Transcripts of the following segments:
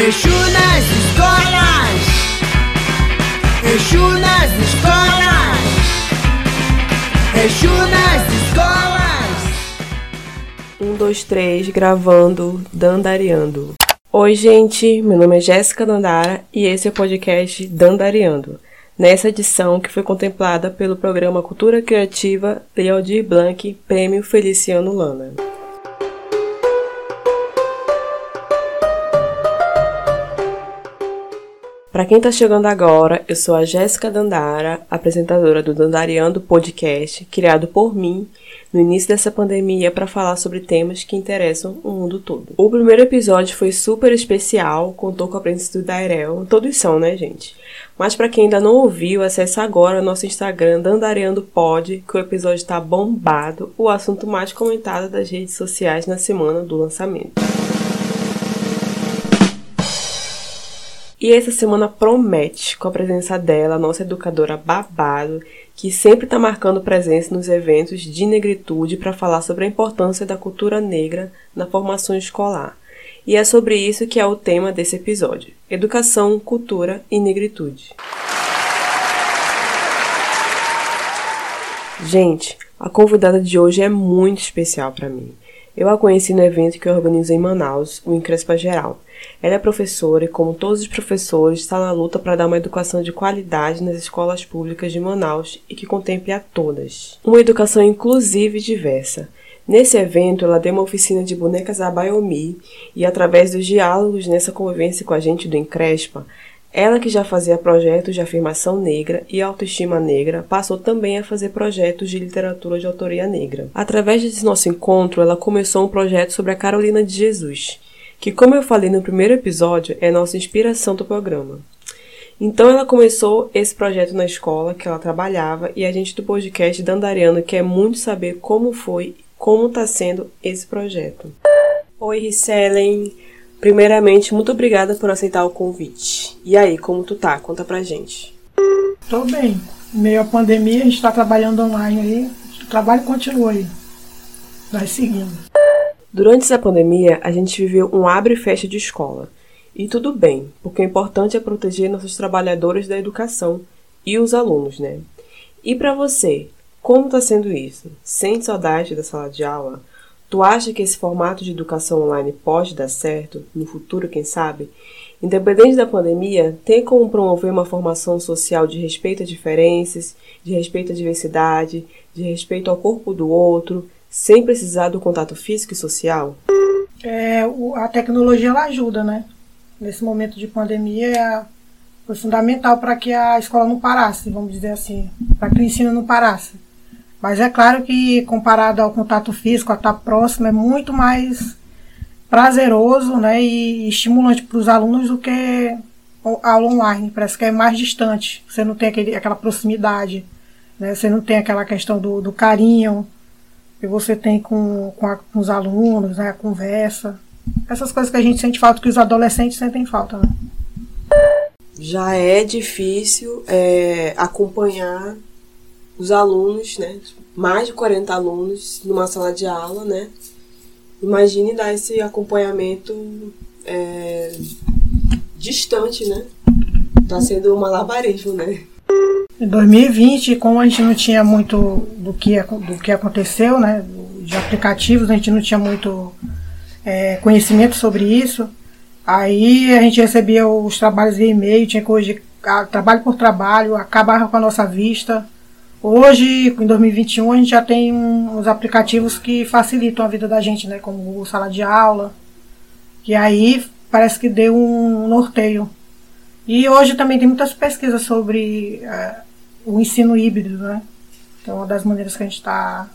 Exu nas escolas. Exu nas escolas. Exu nas escolas. Um, dois, três, gravando, dandariando. Oi, gente, meu nome é Jéssica Dandara e esse é o podcast Dandariando. Nessa edição que foi contemplada pelo programa Cultura Criativa Lealdir Blanc, Prêmio Feliciano Lana. Para quem está chegando agora, eu sou a Jéssica Dandara, apresentadora do Dandariando Podcast, criado por mim no início dessa pandemia para falar sobre temas que interessam o mundo todo. O primeiro episódio foi super especial, contou com a presença do Dairel, todos são, né, gente? Mas para quem ainda não ouviu, acesse agora nosso Instagram Dandariando Pod, que o episódio está bombado, o assunto mais comentado das redes sociais na semana do lançamento. E essa semana promete com a presença dela, nossa educadora babado, que sempre está marcando presença nos eventos de negritude para falar sobre a importância da cultura negra na formação escolar. E é sobre isso que é o tema desse episódio: educação, cultura e negritude. Gente, a convidada de hoje é muito especial para mim. Eu a conheci no evento que organizo em Manaus, o Encrespa Geral. Ela é professora e, como todos os professores, está na luta para dar uma educação de qualidade nas escolas públicas de Manaus e que contemple a todas. Uma educação inclusiva e diversa. Nesse evento, ela deu uma oficina de bonecas a Bayomi e, através dos diálogos nessa convivência com a gente do Encrespa, ela que já fazia projetos de afirmação negra e autoestima negra, passou também a fazer projetos de literatura de autoria negra. Através desse nosso encontro, ela começou um projeto sobre a Carolina de Jesus, que, como eu falei no primeiro episódio, é nossa inspiração do programa. Então ela começou esse projeto na escola que ela trabalhava e a gente do podcast Dandariano quer muito saber como foi, como está sendo esse projeto. Oi, Risselen. Primeiramente, muito obrigada por aceitar o convite. E aí, como tu tá? Conta pra gente. Tô bem. Meio à pandemia, a gente tá trabalhando online aí. O trabalho continua aí. Vai seguindo. Durante essa pandemia, a gente viveu um abre e fecha de escola. E tudo bem, porque o importante é proteger nossos trabalhadores da educação e os alunos, né? E para você, como está sendo isso? Sente saudade da sala de aula? Tu acha que esse formato de educação online pode dar certo, no futuro, quem sabe? Independente da pandemia, tem como promover uma formação social de respeito a diferenças, de respeito à diversidade, de respeito ao corpo do outro, sem precisar do contato físico e social? É, a tecnologia ela ajuda, né? Nesse momento de pandemia foi fundamental para que a escola não parasse, vamos dizer assim, para que o ensino não parasse. Mas é claro que comparado ao contato físico, a estar próximo, é muito mais prazeroso né, e estimulante para os alunos do que a aula online. Parece que é mais distante, você não tem aquele, aquela proximidade, né, você não tem aquela questão do, do carinho, que você tem com, com, a, com, os alunos, né, a conversa. Essas coisas que a gente sente falta, que os adolescentes sentem falta. Né? Já é difícil é, acompanhar os alunos, né? Mais de 40 alunos numa sala de aula, né? Imagine dar esse acompanhamento é, distante, né? Tá sendo um malabarismo, né? Em 2020, como a gente não tinha muito do que, do que aconteceu, né, de aplicativos, a gente não tinha muito é, conhecimento sobre isso, aí a gente recebia os trabalhos via e-mail, tinha que hoje, trabalho por trabalho, acabava com a nossa vista. Hoje, em 2021, a gente já tem uns aplicativos que facilitam a vida da gente, né, como o sala de aula, que aí parece que deu um norteio. E hoje também tem muitas pesquisas sobre é, o ensino híbrido, né? Que é uma das maneiras que a gente está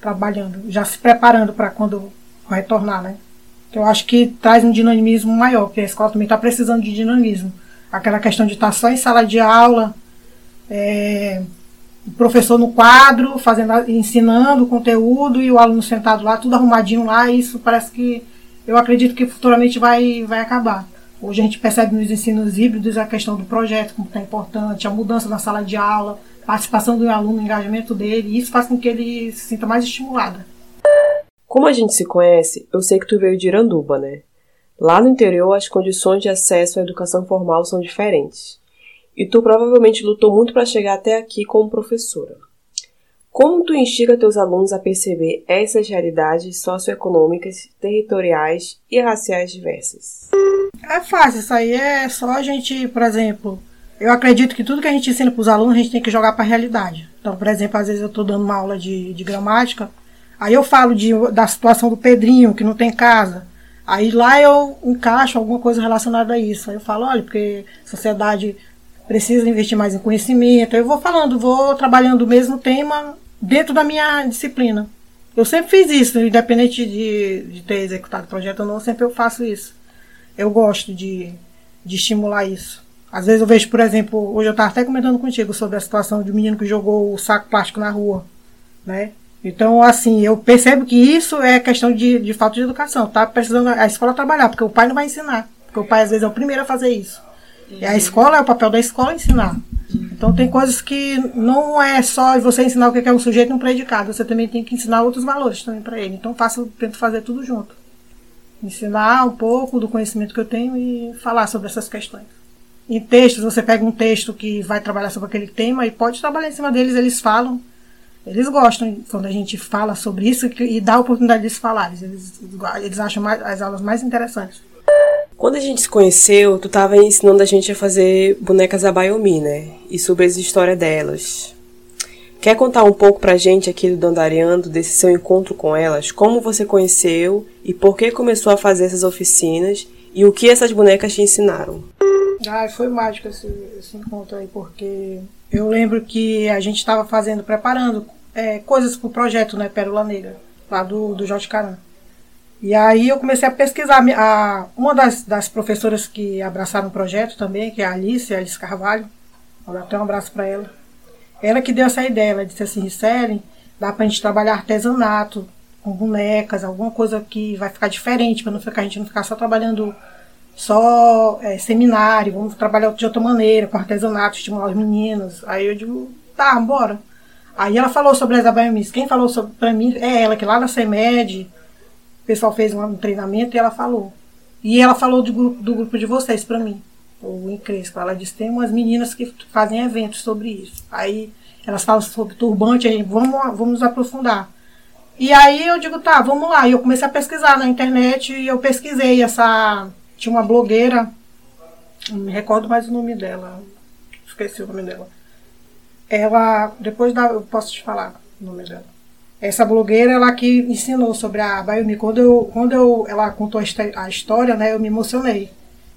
trabalhando, já se preparando para quando retornar, né? Que eu acho que traz um dinamismo maior, porque a escola também está precisando de dinamismo. Aquela questão de estar só em sala de aula, é, o professor no quadro, fazendo, ensinando o conteúdo e o aluno sentado lá, tudo arrumadinho lá, isso parece que eu acredito que futuramente vai, vai acabar. Hoje a gente percebe nos ensinos híbridos a questão do projeto, como está importante, a mudança na sala de aula, participação do aluno, engajamento dele, e isso faz com que ele se sinta mais estimulado. Como a gente se conhece, eu sei que tu veio de Iranduba, né? Lá no interior, as condições de acesso à educação formal são diferentes. E tu provavelmente lutou muito para chegar até aqui como professora. Como tu instiga teus alunos a perceber essas realidades socioeconômicas, territoriais e raciais diversas? É fácil, isso aí é só a gente, por exemplo, eu acredito que tudo que a gente ensina para os alunos a gente tem que jogar para a realidade. Então, por exemplo, às vezes eu estou dando uma aula de, de gramática, aí eu falo de, da situação do Pedrinho, que não tem casa. Aí lá eu encaixo alguma coisa relacionada a isso. Aí eu falo, olha, porque sociedade precisa investir mais em conhecimento. Eu vou falando, vou trabalhando o mesmo tema dentro da minha disciplina. Eu sempre fiz isso, independente de, de ter executado o projeto ou não, sempre eu faço isso. Eu gosto de, de estimular isso. Às vezes eu vejo, por exemplo, hoje eu estava até comentando contigo sobre a situação de um menino que jogou o saco plástico na rua, né? Então, assim, eu percebo que isso é questão de, de falta de educação. Tá precisando a escola trabalhar, porque o pai não vai ensinar. Porque o pai, às vezes, é o primeiro a fazer isso. E a escola, é o papel da escola ensinar. Então, tem coisas que não é só você ensinar o que é um sujeito e um predicado. Você também tem que ensinar outros valores também para ele. Então, faço, tento fazer tudo junto. Ensinar um pouco do conhecimento que eu tenho e falar sobre essas questões. Em textos, você pega um texto que vai trabalhar sobre aquele tema e pode trabalhar em cima deles, eles falam eles gostam quando a gente fala sobre isso e dá a oportunidade de falarem. Eles, eles acham mais, as aulas mais interessantes. Quando a gente se conheceu, tu estava ensinando a gente a fazer bonecas Abayomi, né? E sobre as histórias delas. Quer contar um pouco pra gente aqui do Dandariando, desse seu encontro com elas? Como você conheceu e por que começou a fazer essas oficinas e o que essas bonecas te ensinaram? Ah, foi mágico esse, esse encontro aí, porque eu lembro que a gente estava fazendo, preparando é, coisas para o projeto, né, Pérola Negra, lá do, do Jorge Caran. E aí eu comecei a pesquisar. A, uma das, das professoras que abraçaram o projeto também, que é a Alice, a Alice Carvalho, vou dar até um abraço para ela. Ela que deu essa ideia, ela disse assim, Risselen, dá para a gente trabalhar artesanato, com bonecas, alguma coisa que vai ficar diferente, para não ficar, a gente não ficar só trabalhando só é, seminário, vamos trabalhar de outra maneira, com artesanato, estimular os meninos. Aí eu digo, tá, bora. Aí ela falou sobre as abaiamis. Quem falou sobre mim é ela, que lá na CEMED, o pessoal fez um treinamento e ela falou. E ela falou do grupo, do grupo de vocês para mim, o Encrespa. Ela disse: tem umas meninas que fazem eventos sobre isso. Aí elas falam sobre turbante, aí vamos, vamos nos aprofundar. E aí eu digo: tá, vamos lá. E eu comecei a pesquisar na internet e eu pesquisei essa. Tinha uma blogueira, não me recordo mais o nome dela, esqueci o nome dela ela, depois da, eu posso te falar o nome dela. Essa blogueira, ela que ensinou sobre a Bayomi. Quando, eu, quando eu, ela contou a história, né, eu me emocionei.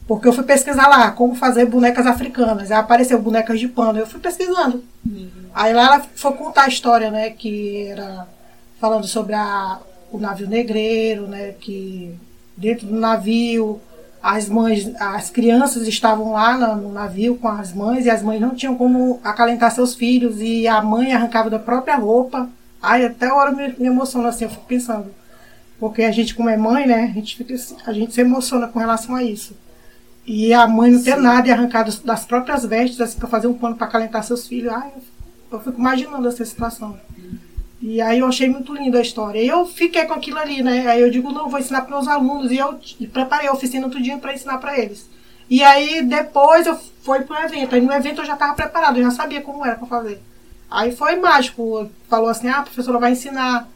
Porque eu fui pesquisar lá como fazer bonecas africanas. Aí apareceu bonecas de pano. Eu fui pesquisando. Uhum. Aí lá ela foi contar a história, né? Que era falando sobre a, o navio negreiro, né? Que dentro do navio as mães, as crianças estavam lá no navio com as mães e as mães não tinham como acalentar seus filhos e a mãe arrancava da própria roupa. Ai, até a hora me, me emociona assim, eu fico pensando. Porque a gente, como é mãe, né, a gente, fica, a gente se emociona com relação a isso. E a mãe não ter nada e arrancar das próprias vestes assim, para fazer um pano para acalentar seus filhos. Ai, eu, eu fico imaginando essa situação. E aí eu achei muito linda a história. E eu fiquei com aquilo ali, né? Aí eu digo, não, vou ensinar para meus alunos. E eu preparei a oficina tudinho para ensinar para eles. E aí depois eu fui pro evento. Aí no evento eu já estava preparado, eu já sabia como era para fazer. Aí foi mágico. Falou assim, ah, a professora vai ensinar.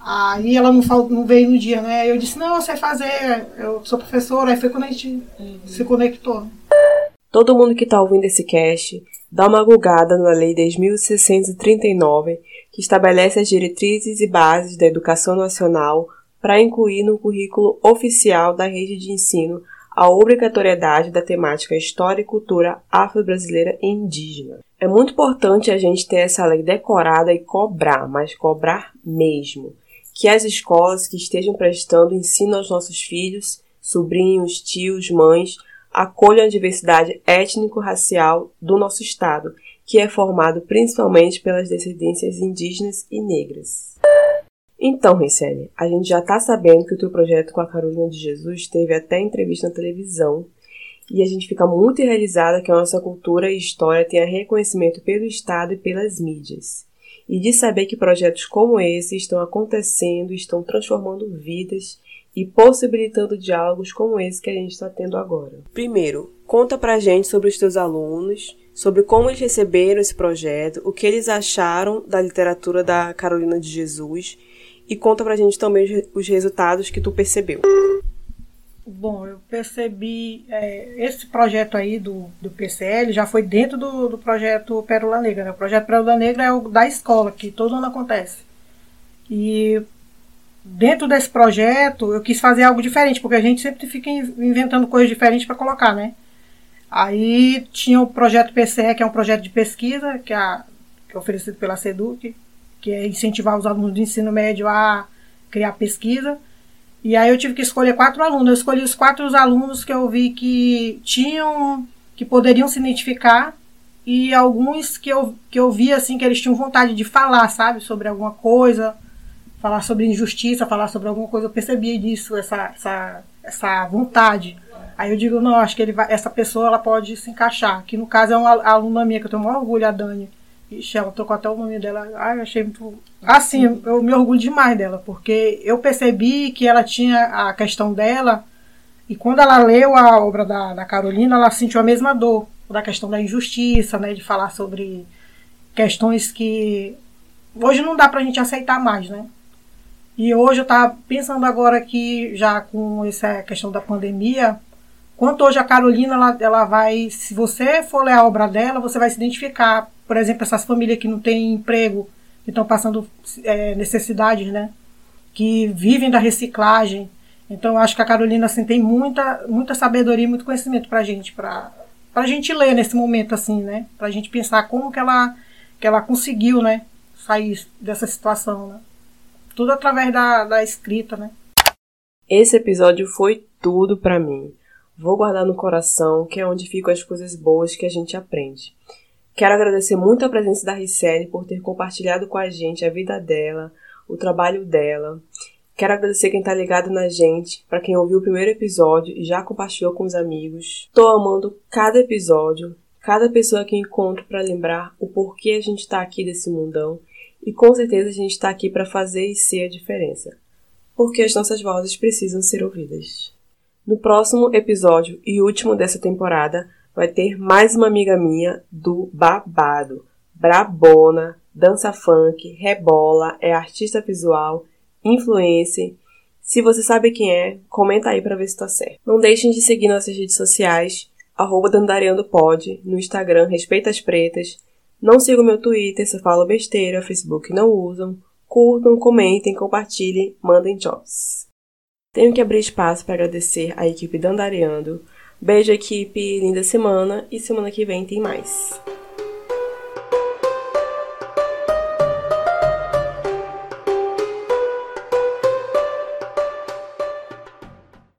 Aí ela não, falou, não veio no dia, né? Eu disse, não, eu sei fazer, eu sou professora. Aí foi quando a gente uhum. se conectou. Todo mundo que está ouvindo esse cast, dá uma gulgada na Lei 10.639 que estabelece as diretrizes e bases da educação nacional para incluir no currículo oficial da rede de ensino a obrigatoriedade da temática História e Cultura Afro-Brasileira e Indígena. É muito importante a gente ter essa lei decorada e cobrar, mas cobrar mesmo, que as escolas que estejam prestando ensino aos nossos filhos, sobrinhos, tios, mães, acolham a diversidade étnico-racial do nosso Estado que é formado principalmente pelas descendências indígenas e negras. Então, Ricele, a gente já está sabendo que o teu projeto com a Carolina de Jesus teve até entrevista na televisão e a gente fica muito realizada que a nossa cultura e história tenha reconhecimento pelo Estado e pelas mídias. E de saber que projetos como esse estão acontecendo, estão transformando vidas e possibilitando diálogos como esse que a gente está tendo agora. Primeiro, conta pra gente sobre os teus alunos, sobre como eles receberam esse projeto, o que eles acharam da literatura da Carolina de Jesus e conta pra gente também os resultados que tu percebeu. Bom, eu percebi é, esse projeto aí do, do PCL já foi dentro do, do projeto Pérola Negra. Né? O projeto Pérola Negra é o da escola, que todo ano acontece. E dentro desse projeto eu quis fazer algo diferente, porque a gente sempre fica inventando coisas diferentes para colocar, né? Aí tinha o projeto PCE, que é um projeto de pesquisa, que é, que é oferecido pela SEDUC, que é incentivar os alunos do ensino médio a criar pesquisa. E aí eu tive que escolher quatro alunos. Eu escolhi os quatro alunos que eu vi que tinham, que poderiam se identificar e alguns que eu, que eu vi assim que eles tinham vontade de falar, sabe, sobre alguma coisa, falar sobre injustiça, falar sobre alguma coisa. Eu percebi disso, essa, essa, essa vontade. Aí eu digo, não, acho que ele vai, essa pessoa ela pode se encaixar. Que no caso é uma aluna minha que eu tenho um orgulho, a Dani. Ixi, ela tocou até o nome dela. Ai, eu achei muito. Assim, eu me orgulho demais dela, porque eu percebi que ela tinha a questão dela, e quando ela leu a obra da, da Carolina, ela sentiu a mesma dor, da questão da injustiça, né? De falar sobre questões que hoje não dá pra gente aceitar mais, né? E hoje eu tava pensando agora que, já com essa questão da pandemia, quanto hoje a Carolina, ela, ela vai, se você for ler a obra dela, você vai se identificar por exemplo, essas famílias que não têm emprego, que estão passando é, necessidades, né? Que vivem da reciclagem. Então, eu acho que a Carolina assim, tem muita, muita sabedoria muito conhecimento para gente, para a gente ler nesse momento, assim, né? Para a gente pensar como que ela, que ela conseguiu, né? Sair dessa situação, né? Tudo através da, da escrita, né? Esse episódio foi tudo para mim. Vou guardar no coração, que é onde ficam as coisas boas que a gente aprende. Quero agradecer muito a presença da Ricele por ter compartilhado com a gente a vida dela, o trabalho dela. Quero agradecer quem tá ligado na gente, para quem ouviu o primeiro episódio e já compartilhou com os amigos. Tô amando cada episódio, cada pessoa que encontro para lembrar o porquê a gente tá aqui desse mundão e com certeza a gente tá aqui para fazer e ser a diferença. Porque as nossas vozes precisam ser ouvidas. No próximo episódio e último dessa temporada, vai ter mais uma amiga minha do babado. Brabona, dança funk, rebola, é artista visual, influencer. Se você sabe quem é, comenta aí para ver se tá certo. Não deixem de seguir nossas redes sociais, arroba Pod, no Instagram Respeita as Pretas. Não sigam meu Twitter, se eu falo besteira, Facebook não usam. Curtam, comentem, compartilhem, mandem jobs. Tenho que abrir espaço para agradecer a equipe Dandareando, Beijo, equipe. Linda semana. E semana que vem tem mais.